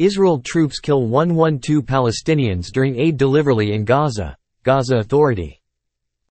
Israel troops kill 112 Palestinians during aid delivery in Gaza. Gaza Authority